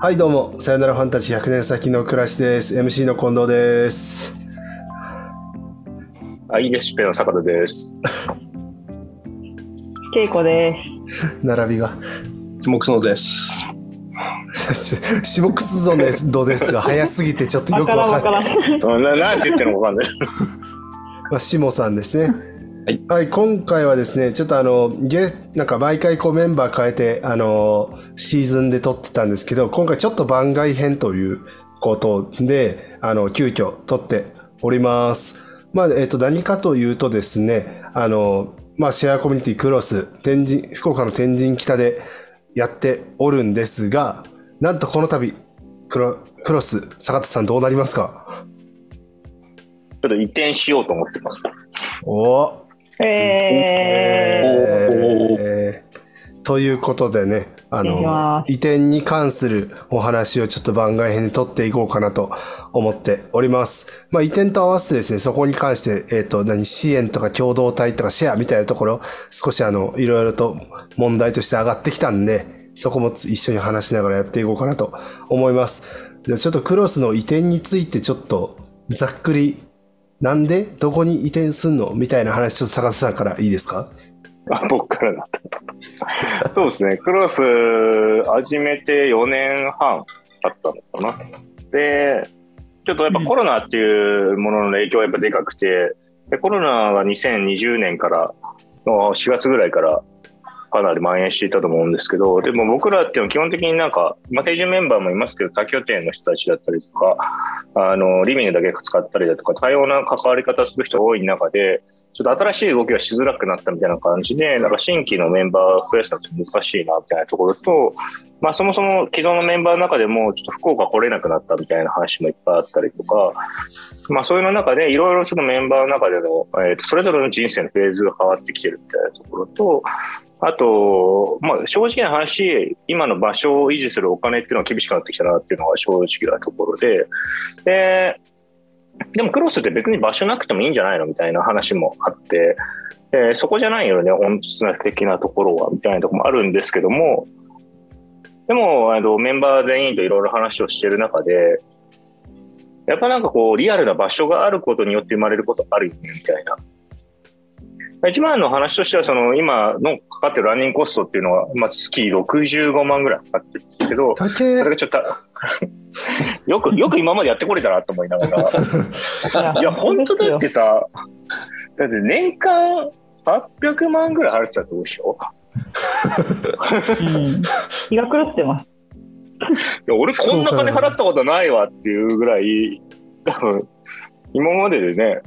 はいどうも、さよならファンタジー100年先の暮らしです。MC の近藤です。あ、いいです。ペの坂田です。けいこです。並びが。木園です。し下くすぞです、どうですが、早すぎてちょっとよくわから。ななんて言ってるのかわかんない。まあ、下さんですね。はい。今回はですね、ちょっとあの、ゲなんか毎回こうメンバー変えて、あの、シーズンで撮ってたんですけど、今回ちょっと番外編ということで、あの、急遽撮っております。まあ、えっと、何かというとですね、あの、まあ、シェアコミュニティクロス、天神、福岡の天神北でやっておるんですが、なんとこの度、クロクロス、坂田さんどうなりますか？ちょっと移転しようと思ってます。おええー。ということでね、あのま、移転に関するお話をちょっと番外編に取っていこうかなと思っております。まあ、移転と合わせてですね、そこに関して、えっ、と、何、支援とか共同体とかシェアみたいなところ、少しあの、いろいろと問題として上がってきたんで、そこもつ一緒に話しながらやっていこうかなと思います。でちょっとクロスの移転についてちょっと、ざっくり、なんでどこに移転すんの？みたいな話、ちょっと坂田さんからいいですか？あ、僕からだった。そうですね。クロス始めて4年半経ったのかな。で、ちょっとやっぱコロナっていうものの影響がやっぱでかくて、でコロナが2020年からの4月ぐらいからかなり蔓延していたと思うんですけど、でも僕らっていうのは基本的になんか、まあ、定住メンバーもいますけど、他拠点の人たちだったりとか、あの、リビングだけ使ったりだとか、多様な関わり方する人が多い中で、ちょっと新しい動きがしづらくなったみたいな感じで、なんか新規のメンバーを増やすのって難しいなみたいなところと、まあそもそも既存のメンバーの中でもちょっと福岡来れなくなったみたいな話もいっぱいあったりとか、まあそういうの中でいろいろそのメンバーの中での、えーとそれぞれの人生のフェーズが変わってきてるみたいなところと、あと、まあ正直な話、今の場所を維持するお金っていうのは厳しくなってきたなっていうのが正直なところで、で、でもクロスって別に場所なくてもいいんじゃないのみたいな話もあって、えーそこじゃないよね、本質的なところは、みたいなところもあるんですけども、でも、あのメンバー全員といろいろ話をしている中で、やっぱなんかこう、リアルな場所があることによって生まれることあるよね、みたいな。一番の話としては、その今のかかってるランニングコストっていうのは、まあ、月65万ぐらいかかってるんですけど、竹それがちょっと、よく、よく今までやってこれたなと思いながら。いや、本当だってさ、だって年間800万ぐらい払ってたってことでしょう？ん。気が狂ってます。いや俺こんな金払ったことないわっていうぐらい、多分、今まででね、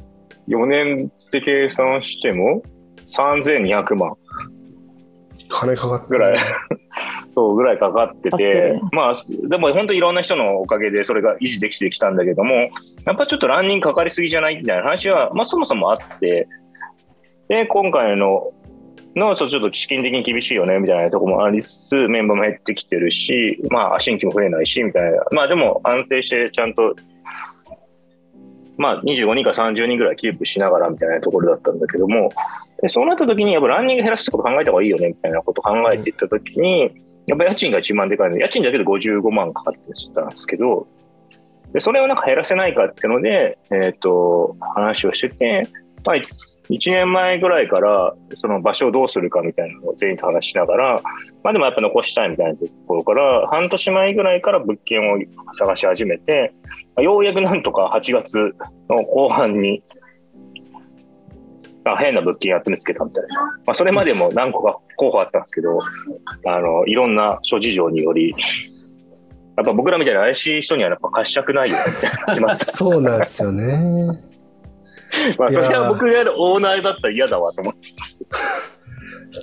4年で計算しても3200万。金かかってぐらい、そう、ぐらいかかっててまあ、でも本当いろんな人のおかげでそれが維持できてきたんだけども、やっぱちょっとランニングかかりすぎじゃないみたいな話は、まあそもそもあって、で、今回の、のちょっと資金的に厳しいよねみたいなところもありつつ、メンバーも減ってきてるし、まあ新規も増えないしみたいな、まあでも安定してちゃんと、まあ25人か30人ぐらいキープしながらみたいなところだったんだけども、でそうなった時にやっぱランニング減らすってこと考えた方がいいよねみたいなことを考えていった時に、やっぱ家賃が一番でかいので、家賃だけで55万かかってたんですけど、でそれをなんか減らせないかっていうので、えっ、と、話をしてて、まあ、1年前ぐらいから、その場所をどうするかみたいなのを全員と話しながら、まあでもやっぱ残したいみたいなところから、半年前ぐらいから物件を探し始めて、ようやくなんとか8月の後半に、あ変な物件やって見つけたみたいな。まあそれまでも何個か候補あったんですけど、あの、いろんな諸事情により、やっぱ僕らみたいな怪しい人にはやっぱ貸したくないよみたいなそうなんですよね。まあそれは僕がオーナーだったら嫌だわと思って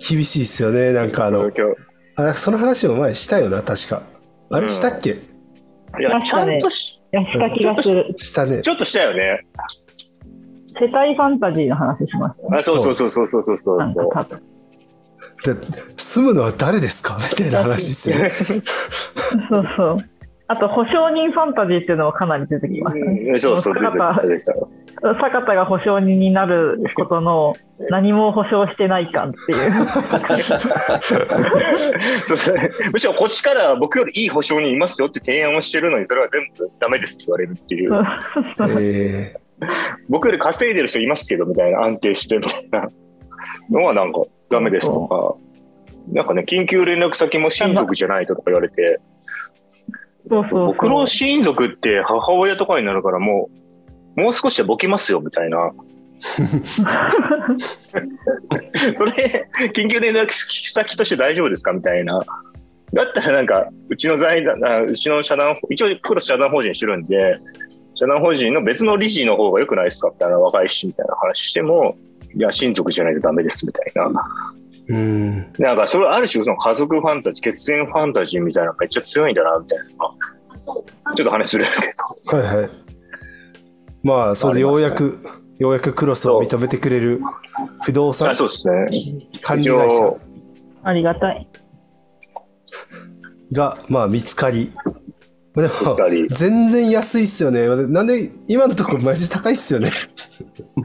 厳しいっすよね。なんかあの、今日あその話も前したよな、確か。あれうんしたっけ、いやちゃ確かねんとしいや、した気がする。したね。ちょっとしたよね。世帯ファンタジーの話しましたね。あそうそうそうそうそうそうそう。で住むのは誰ですか？みたいな話ですよね。そうそう。あと、保証人ファンタジーっていうのもかなり出てきましたね。うんそうそう出てきた坂田が保証人になることの何も保証してない感っていう。そうですね。むしろこっちから僕よりいい保証人いますよって提案をしてるのに、それは全部ダメですって言われるっていう。え 僕より稼いでる人いますけどみたいな安定してみたいなのはなんかダメですとか、なんかね、緊急連絡先も親族じゃないととか言われて、そうそうそう僕の親族って母親とかになるからもう、もう少しでボケますよみたいな。それ、緊急連絡先として大丈夫ですかみたいな。だったらなんか、うちの財団、あうちの社団、一応クロス社団法人してるんで、社団法人の別の理事の方が良くないですかみたいな若いし、みたいな話しても、いや、親族じゃないとダメですみたいな。ー、うん。なんか、それある種、その家族ファンタジー、血縁ファンタジーみたいなのがめっちゃ強いんだな、みたいな。ちょっと話するけど。はいはい。まあ、それでようやく、ようやくクロスを認めてくれる不動産あそうですね。管理会社ありがたい。が、まあ、見つかり。でも全然安いっすよね。なんで、今のところマジ高いっすよね。い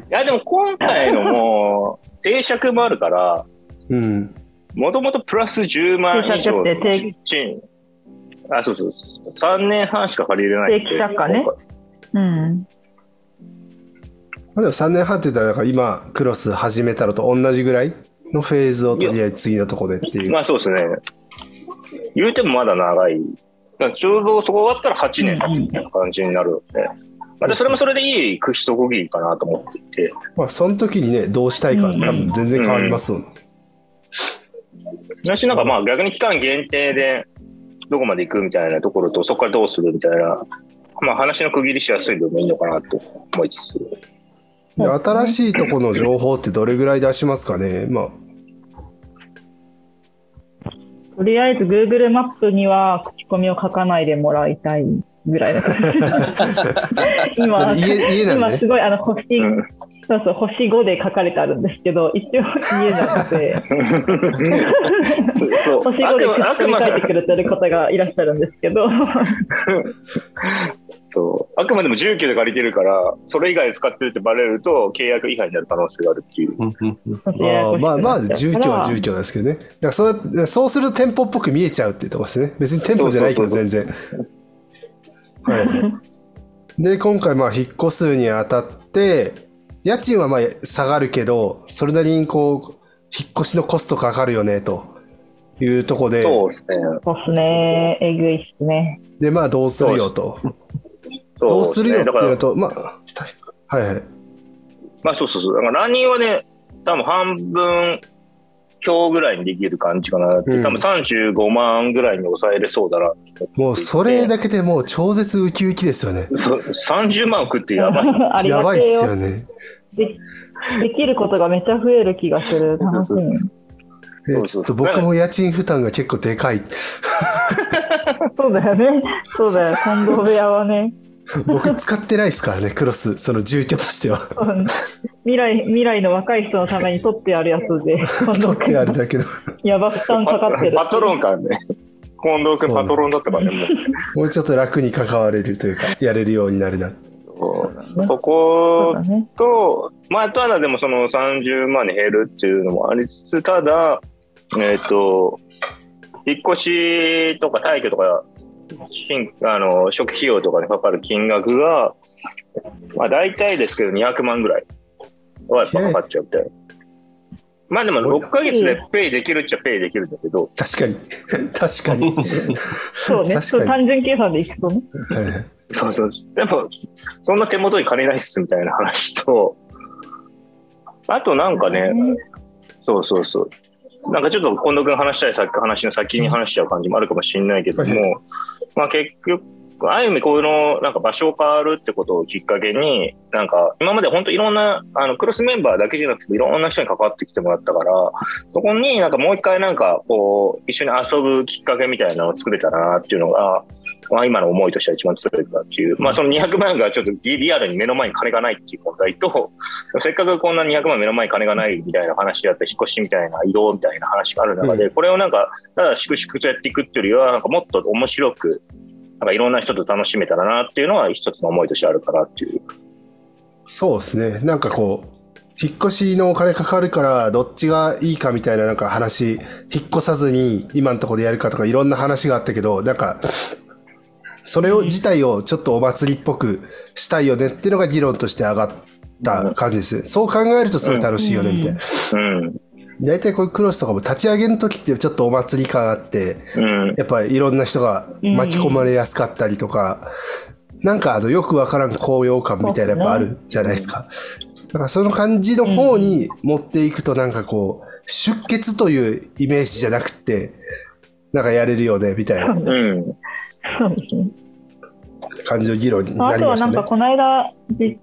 や、でも今回のもう、定借もあるから、うん。もともとプラス10万以上定借って賃。あ、そうそう。3年半しか借りれない。定期借家ねうん。まあ、でも3年半って言ったら、今、クロス始めたのと同じぐらいのフェーズをとりあえず次のとこでっていう。まあそうですね。言うてもまだ長い。ちょうどそこ終わったら8年経つみたいな感じになるので。またそれもそれでいい一区切りかなと思っていて。まあ、その時にね、どうしたいか、多分全然変わりますもん。私なんかまあ逆に期間限定でどこまで行くみたいなところとそこからどうするみたいな、まあ話の区切りしやすいのもいいのかなと思いつつ。で新しいとこの情報ってどれぐらい出しますかね？まあ、とりあえず Google マップには口コミを書かないでもらいたいぐらいな感じ。今、家家なんでね。今すごいあの星、うんそうそう、星5で書かれてあるんですけど、一応家なので、そう星5で書いてくれてる方がいらっしゃるんですけど、そうあくまでも住居で借りてるから、それ以外で使ってるってバレると契約違反になる可能性があるっていう。まあ、まあ、まあ、住居は住居なんですけどね。だからそうそうすると店舗っぽく見えちゃうっていうところですね。別に店舗じゃないけど、全然。はい。で、今回、まあ、引っ越すにあたって、家賃はまあ下がるけど、それなりにこう、引っ越しのコストかかるよね、というところで、そうですね。そうっすね、えぐいっすね。で、まあ、どうするよと。そどうするよってだからいうのと、まあ、はいはい。まあそうそうそう。だからランニングはね、多分半分強ぐらいにできる感じかなって、うん多分35万ぐらいに抑えれそうだなってもうそれだけでもう超絶ウキウキですよね。そ30万食ってやばい。やばいっすよね。で。できることがめっちゃ増える気がする。楽しみ。えちょっと僕も家賃負担が結構でかい。そうだよね。そうだよ。近藤部屋はね。僕使ってないですからね、クロス、その住居としては。うん未来、未来の若い人のために取ってあるやつで、取ってあるだけど、やば負担かかってる。パトロン感ね。近藤君パトロンだったからね、もう。もうちょっと楽に関われるというか、やれるようになるな。そうここ。と、まあ、ただでもその30万に減るっていうのもありつつ、ただ、えっ、と、引っ越しとか退去とか、新あの初期費用とかにかかる金額が、まあ、大体ですけど200万ぐらいはやっぱかかっちゃうみたいな。まあでもそう6ヶ月でペイできるっちゃペイできるんだけど、確かに。確かに。そうね。そう単純計算でいくとね。そうそう。でも、そんな手元に金ないっすみたいな話と、あとなんかね、そうそうそう。なんかちょっと近藤君話したいさっき話の先に話しちゃう感じもあるかもしれないけども、はいまあ結局、ある意味このなんか場所を変わるってことをきっかけに、なんか今まで本当いろんな、あのクロスメンバーだけじゃなくていろんな人に関わってきてもらったから、そこになんかもう一回なんかこう一緒に遊ぶきっかけみたいなのを作れたらなっていうのが、まあ今の思いとしては一番強いかっていう、まあその200万がちょっとリリアルに目の前に金がないっていう問題と、せっかくこんな200万目の前に金がないみたいな話だったり、引っ越しみたいな移動みたいな話がある中で、これをなんか、ただ粛々とやっていくっていうよりは、なんかもっと面白く、なんかいろんな人と楽しめたらなっていうのは一つの思いとしてあるかなっていう。そうですね。なんかこう、引っ越しのお金かかるから、どっちがいいかみたいななんか話、引っ越さずに今のところでやるかとかいろんな話があったけど、なんか、それを自体をちょっとお祭りっぽくしたいよねっていうのが議論として上がった感じです。そう考えるとすごい楽しいよねみたいな。うん。大体こういうクロスとかも立ち上げの時ってちょっとお祭り感あって、うん。やっぱりいろんな人が巻き込まれやすかったりとか、なんかあのよくわからん高揚感みたいなやっぱあるじゃないですか。だからその感じの方に持っていくとなんかこう、出血というイメージじゃなくて、なんかやれるよねみたいなうん。そうですね。感じの議論にあなりましたねとはなんか。この間、じ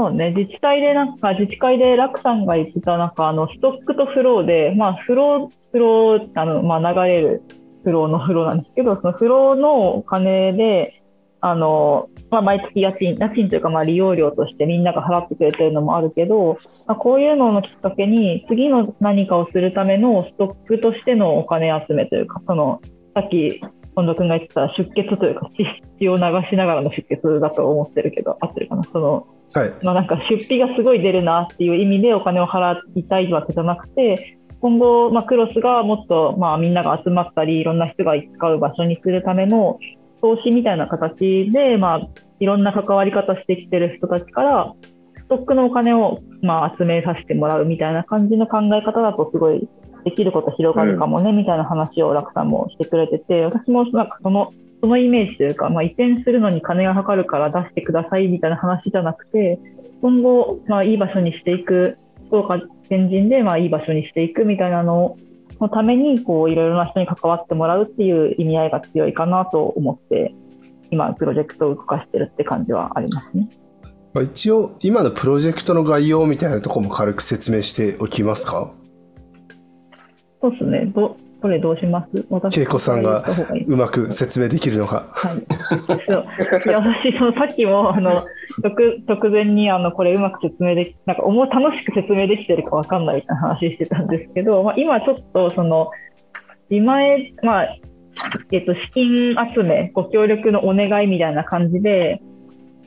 そうね、自治体でなんか、自治会で楽さんが言ってた、なんかあの、ストックとフローで、まあ、フロー、フロー、あの、まあ、流れるフローのフローなんですけど、そのフローのお金で、あの、まあ、毎月家賃、家賃というか、まあ、利用料としてみんなが払ってくれてるのもあるけど、まあ、こういうののきっかけに、次の何かをするためのストックとしてのお金集めというか、その、さっき、近藤君が言ってた出血というか、血を流しながらの出血だと思ってるけど、合ってるかな？その、はい。まあ、なんか出費がすごい出るなっていう意味でお金を払いたいわけじゃなくて、今後、まあ、クロスがもっと、まあ、みんなが集まったり、いろんな人が使う場所にするための投資みたいな形で、まあ、いろんな関わり方してきてる人たちから、ストックのお金を、まあ、集めさせてもらうみたいな感じの考え方だと、すごいできること広がるかもね、みたいな話を楽さんもしてくれてて、私もなんかその、そのイメージというか、まあ、移転するのに金がかかるから出してくださいみたいな話じゃなくて、今後、まあ、いい場所にしていく、福岡天神で、まあ、いい場所にしていくみたいなののために、こう、いろいろな人に関わってもらうっていう意味合いが強いかなと思って、今、プロジェクトを動かしてるって感じはありますね。まあ、一応、今のプロジェクトの概要みたいなところも軽く説明しておきますか？そうですね。ど、これどうします？私恵子さんがうまく説明できるのか。はい。そういや私、そのさっきも、あの、直直前に、あの、これうまく説明でき、なんか、おも楽しく説明できてるかわかんないみたいな話してたんですけど、まあ、今ちょっと、その、自前、まあ、えっと、資金集め、ご協力のお願いみたいな感じで、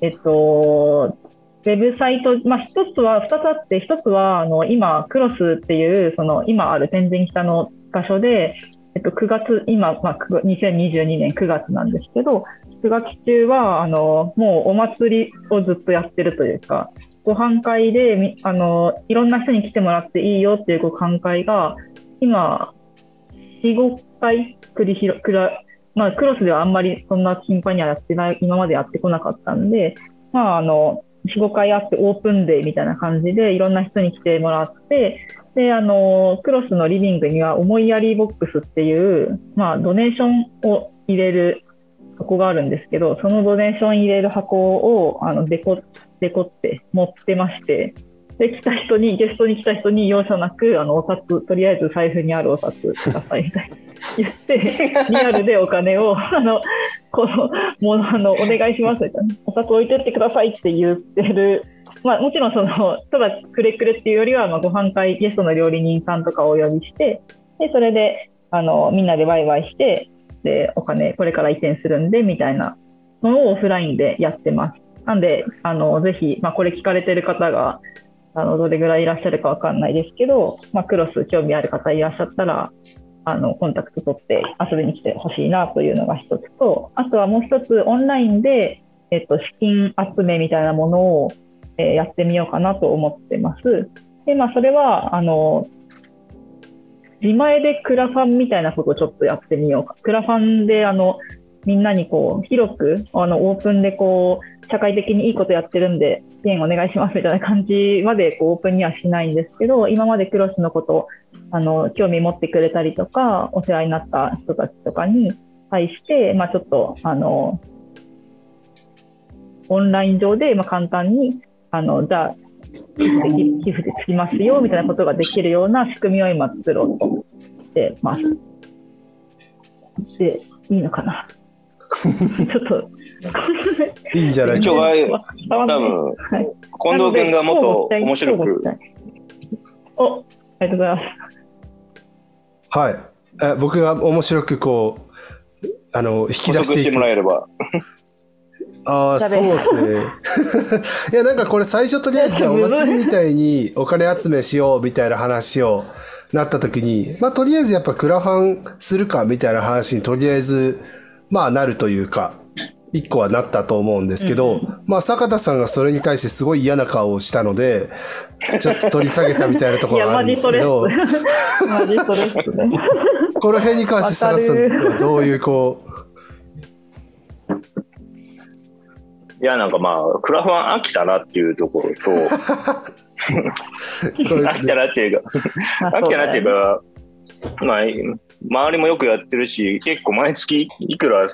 えっと、ウェブサイト、まあ、一つは、二つあって、一つは、あの、今、クロスっていう、その、今ある天神北の場所で、えっと、9月、今、まあ、2022年9月なんですけど、9月中は、あの、もうお祭りをずっとやってるというか、ご飯会で、あの、いろんな人に来てもらっていいよっていうご飯会が、今、4、5回繰り広、ら、まあ、クロスではあんまりそんな頻繁にはやってない、今までやってこなかったんで、まあ、あの、4、5回あってオープンデーみたいな感じで、いろんな人に来てもらって、で、あの、クロスのリビングには思いやりボックスっていう、まあ、ドネーションを入れる箱があるんですけど、そのドネーション入れる箱を、あの、デコ、デコって持ってまして、で、来た人に、ゲストに来た人に容赦なく、あの、お札、とりあえず財布にあるお札くださいみたいな言って、リアルでお金を、あの、この、もの、あの、お願いしますみたいな。お札置いてってくださいって言ってる。まあ、もちろんその、ただくれくれっていうよりは、まあ、ご飯会、ゲストの料理人さんとかをお呼びして、で、それで、あの、みんなでワイワイして、で、お金、これから移転するんで、みたいなのをオフラインでやってます。なんで、あの、ぜひ、まあ、これ聞かれてる方が、あの、どれぐらいいらっしゃるかわかんないですけど、まあ、クロス興味ある方いらっしゃったら、あの、コンタクト取って遊びに来てほしいなというのが一つと、あとはもう一つ、オンラインで、えっと、資金集めみたいなものを、えやってみようかなと思ってます。で、まあ、それは、あの、自前でクラファンみたいなことをちょっとやってみようか。クラファンで、あの、みんなにこう、広く、あの、オープンでこう、社会的にいいことやってるんで、支援お願いしますみたいな感じまでこうオープンにはしないんですけど、今までクロスのこと、あの、興味持ってくれたりとか、お世話になった人たちとかに対して、まあちょっと、あの、オンライン上で、まあ簡単に、あの、じゃあ、寄付でつきますよみたいなことができるような仕組みを今作ろうとしてます。で、いいのかな ちょっと、いいんじゃない？か。多分、はい。近藤君がもっと面白く、お、ありがとうございます。はい。え僕が面白くこう、あの、引き出していくもらえれば。ああ、そうですね。いや、なんかこれ最初とりあえずじゃあお祭りみたいにお金集めしようみたいな話をなった時に、まあとりあえずやっぱクラファンするかみたいな話にとりあえず、まあなるというか、一個はなったと思うんですけど、まあ坂田さんがそれに対してすごい嫌な顔をしたので、ちょっと取り下げたみたいなところがあるんです。すけど、マジそれっすね。この辺に関して坂田さんはどういうこう、いや、なんかまあ、クラファン飽きたなっていうところと、飽きたなっていうか、ま あ飽きたなっていうか、まあ、周りもよくやってるし、結構毎月いくら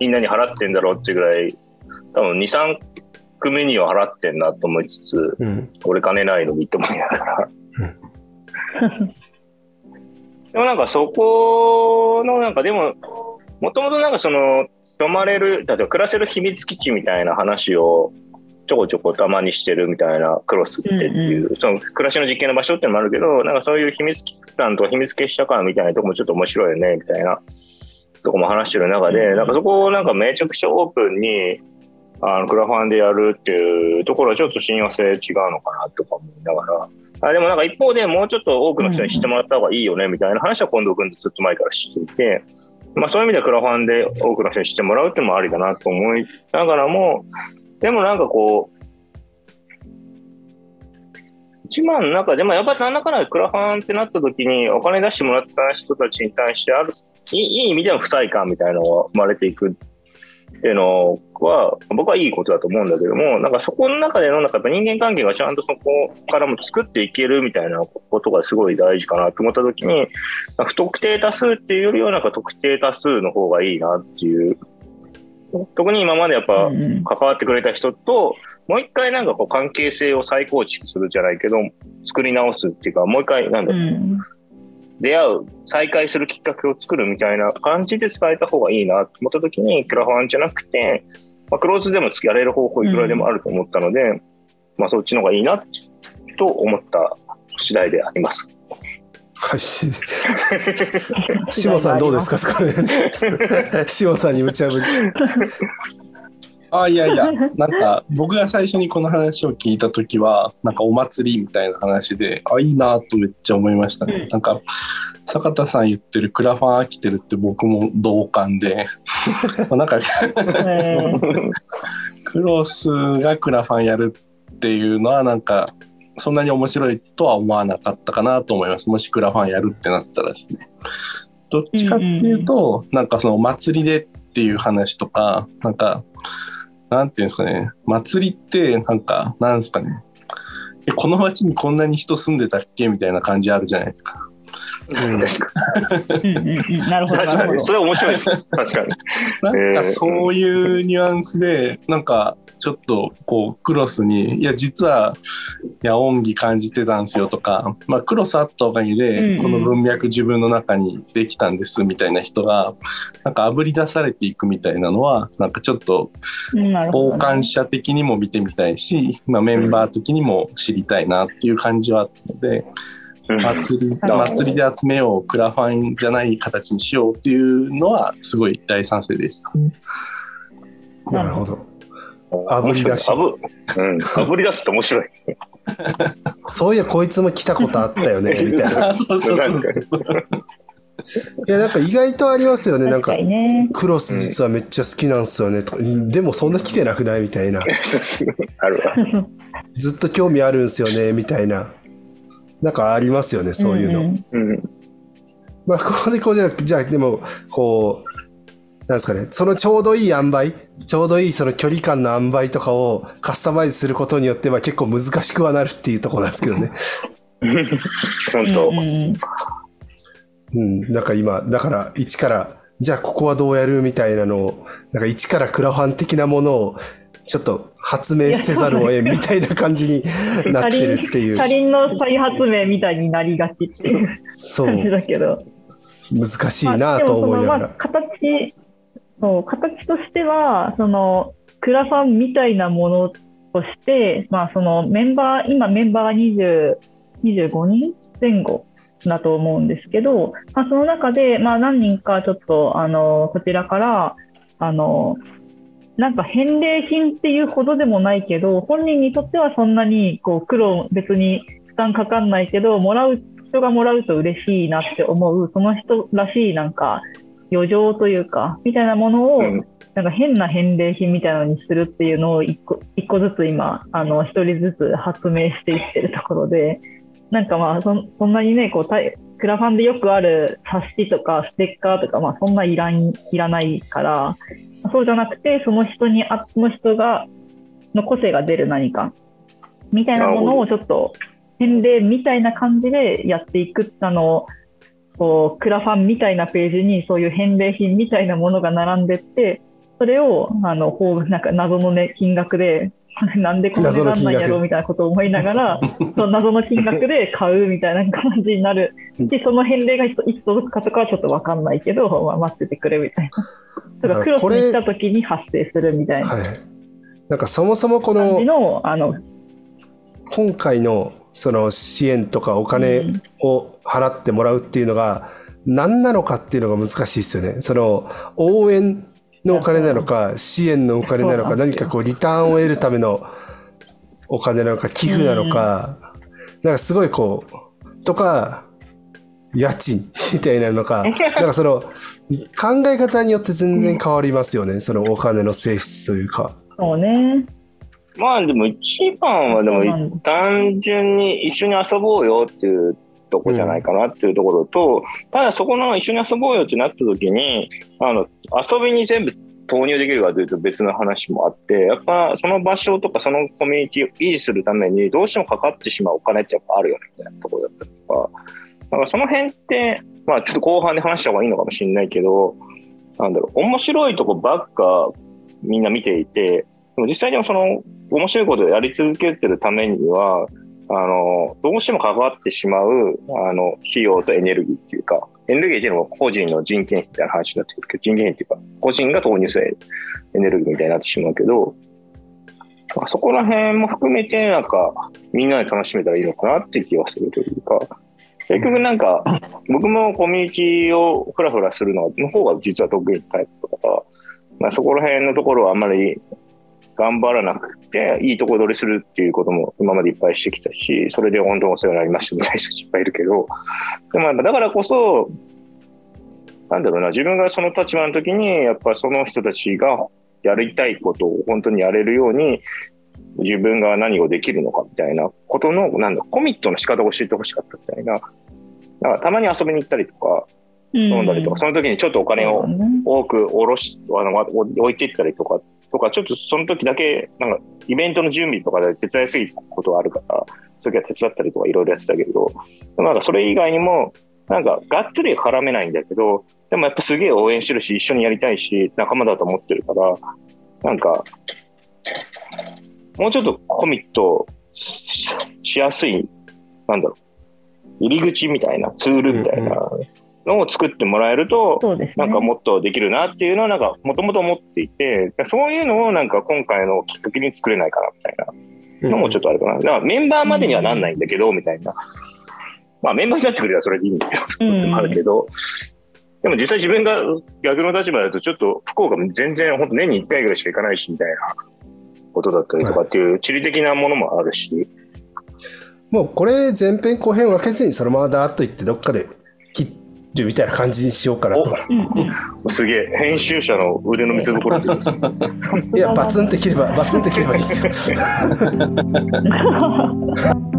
みんなに払ってんだろうっていうぐらい、多分2、3組には払ってんなと思いつつ、うん、俺金ないのにって思いながら。でもなんかそこのなんかでも、もともとなんかその、泊まれる、例えば暮らせる秘密基地みたいな話をちょこちょこたまにしてるみたいなクロスっていう、その暮らしの実験の場所ってのもあるけど、なんかそういう秘密基地さんとか秘密結社館みたいなとこもちょっと面白いよね、みたいなとこも話してる中で、なんかそこをなんかめちゃくちゃオープンに、あのクラファンでやるっていうところはちょっと親和性違うのかなとか思いながら、あでもなんか一方でもうちょっと多くの人に知ってもらった方がいいよねみたいな話は近藤君とずっと前から知っていて、まあそういう意味ではクラファンで多くの人に知ってもらうっていうのもありだなと思いながらも、でもなんかこう、一番の中でもやっぱり何らかのクラファンってなった時にお金出してもらった人たちに対してあるいいい意味での不細感みたいなのが生まれていくっていうのは僕はいいことだと思うんだけどもなんかそこの中でのなんか人間関係がちゃんとそこからも作っていけるみたいなことがすごい大事かなと思った時に不特定多数っていうよりはなんか特定多数の方がいいなっていう。特に今までやっぱ関わってくれた人ともう一回なんかこう関係性を再構築するじゃないけど作り直すっていうかもう一回なんだろう。うん出会う、再会するきっかけを作るみたいな感じで伝えた方がいいなと思った時に、クラファンじゃなくて、まあ、クローズでもやれる方法いくらでもあると思ったので、まあそっちの方がいいなと思った次第であります。はい。し下さんどうですか？それ 下さんに無茶ぶり。あいやいや、なんか僕が最初にこの話を聞いた時は、なんかお祭りみたいな話で、あ、いいなとめっちゃ思いましたね。うんなんか、坂田さん言ってるクラファン飽きてるって僕も同感で、まあなんかえークロスがクラファンやるっていうのはなんか、そんなに面白いとは思わなかったかなと思います。もしクラファンやるってなったらですね。どっちかっていうと、なんかそのお祭りでっていう話とか、なんか、なんていうんですかね、祭りってなんか、なんですかね、この町にこんなに人住んでたっけ？みたいな感じあるじゃないですか。うん確かうんうんうんなるほど、に。確かに。なるほど。それは面白いです。確かに。なんかそういうニュアンスで、なんかちょっとこうクロスに、いや実は、いや恩義感じてたんですよとか、まあクロスあったおかげで、んこの文脈自分の中にできたんですみたいな人が、なんか炙り出されていくみたいなのは、なんかちょっと傍観者的にも見てみたいし、まあメンバー的にも知りたいなっていう感じはあったので、うん 祭り祭りで集めようクラファンじゃない形にしようっていうのはすごい大賛成でした。なるほど。炙り出しあぶ、うん、炙り出すって面白い。そういや、こいつも来たことあったよね、みたいな。そうそうそうそう。いや、なんか意外とありますよね。なんか。クロス実はめっちゃ好きなんすよね。とかでもそんな来てなくないみたいな。あるわ。ずっと興味あるんすよね、みたいな。なんかありますよね、そういうの。んんうん。まあ、ここでこうじゃ、じゃあ、でも、こう、なんですかね、そのちょうどいい塩梅、ちょうどいいその距離感の塩梅とかをカスタマイズすることによっては結構難しくはなるっていうところなんですけどね。本当。うん、なんか今、だから一から、じゃあここはどうやるみたいなのを、なんか一からクラファン的なものを、ちょっと発明せざるを得んみたいな感じに なってるっていう車、輪の再発明みたいになりがちっていう感じだけど。難しいなと思いながまあ、でもそのまあら。形そう形としてはそのクラファンみたいなものとして、まあ、そのメンバー今メンバーが20 25人前後だと思うんですけど、まあ、その中で、まあ、何人かちょっとあのこちらからあのなんか返礼品っていうほどでもないけど、本人にとってはそんなにこう苦労、別に負担かかんないけど、もらう人がもらうと嬉しいなって思う、その人らしいなんか余剰というか、みたいなものを、うん。なんか変な返礼品みたいなのにするっていうのを一個一個ずつ今、あの、一人ずつ発明していってるところで、なんかまあそん、そんなにね、こう、クラファンでよくある冊子とかステッカーとか、まあ、そんないらん、いらないから、そうじゃなくて、その人に、あその人が、の個性が出る何か、みたいなものをちょっと、返礼みたいな感じでやっていく、あの、こう、クラファンみたいなページにそういう返礼品みたいなものが並んでって、それを、あの、なんか謎のね、金額で、なんでこの値段なんやろうみたいなことを思いながら、その謎の金額で買うみたいな感じになるし、その返礼がいつ届くかとかはちょっとわかんないけど、まあ、待っててくれみたいな。とか、クロスに来た時に発生するみたいなはい。なんかそもそもこのの、あの、今回のその支援とかお金を払ってもらうっていうのが何なのかっていうのが難しいですよね。その応援のお金なのか支援のお金なのか 何かこうリターンを得るためのお金なのか寄付なのか、なんかすごいこうとか家賃みたいなのか なんかその考え方によって全然変わりますよね。そのお金の性質というか。そうね。まあでも一番はでも単純に一緒に遊ぼうよっていうとこじゃないかなっていうところと、ただそこの一緒に遊ぼうよってなった時に、あの、遊びに全部投入できるかというと別の話もあって、やっぱその場所とかそのコミュニティを維持するためにどうしてもかかってしまうお金ってやっぱあるよねみたいなところだったりとか、だからその辺って、まあちょっと後半で話した方がいいのかもしれないけど、なんだろう、面白いとこばっかみんな見ていて、でも実際にもその面白いことをやり続けてるためには、あの、どうしても関わってしまう、あの、費用とエネルギーっていうか、エネルギーっていうのは個人の人件費みたいな話になってくるけど、人件費っていうか、個人が投入するエネルギーみたいになってしまうけど、そこら辺も含めて、なんか、みんなで楽しめたらいいのかなっていう気がするというか、結局なんか、僕もコミュニティをフラフラするのの方が実は得意タイプとか、まあそこら辺のところはあんまり頑張らなくて、いいとこ取りするっていうことも今までいっぱいしてきたし、それで本当にお世話になりましたみたいな人いっぱいいるけど、でもやっぱだからこそ、なんだろうな、自分がその立場の時に、やっぱその人たちがやりたいことを本当にやれるように、自分が何をできるのかみたいなことの、なんだ、コミットの仕方を教えてほしかったみたいな。だからたまに遊びに行ったりとか、飲んだりとか、その時にちょっとお金を多く下ろし、あの、置いていったりとか、とか、ちょっとその時だけ、なんか、イベントの準備とかで手伝いやすいことがあるから、その時は手伝ったりとかいろいろやってたけど、なんかそれ以外にも、なんか、がっつり絡めないんだけど、でもやっぱすげえ応援してるし、一緒にやりたいし、仲間だと思ってるから、なんか、もうちょっとコミットししやすい、なんだろう、入り口みたいな、ツールみたいなのを作ってもらえると、そうですね。なんかもっとできるなっていうのは、なんか、もともと思っていて、そういうのをなんか今回のきっかけに作れないかなみたいなのもちょっとあるかな。だからメンバーまでにはなんないんだけど、みたいな。まあメンバーになってくればそれでいいんだけど、うんあるけど、でも実際自分が逆の立場だとちょっと福岡も全然本当年に1回ぐらいしか行かないしみたいなことだったりとかっていう地理的なものもあるし、もうこれ前編後編分けずにそのままダーッといってどっかで切るみたいな感じにしようかなと。すげえ、編集者の腕の見せ所いや、バツンって切れば、バツンって切ればいいですよ。う ん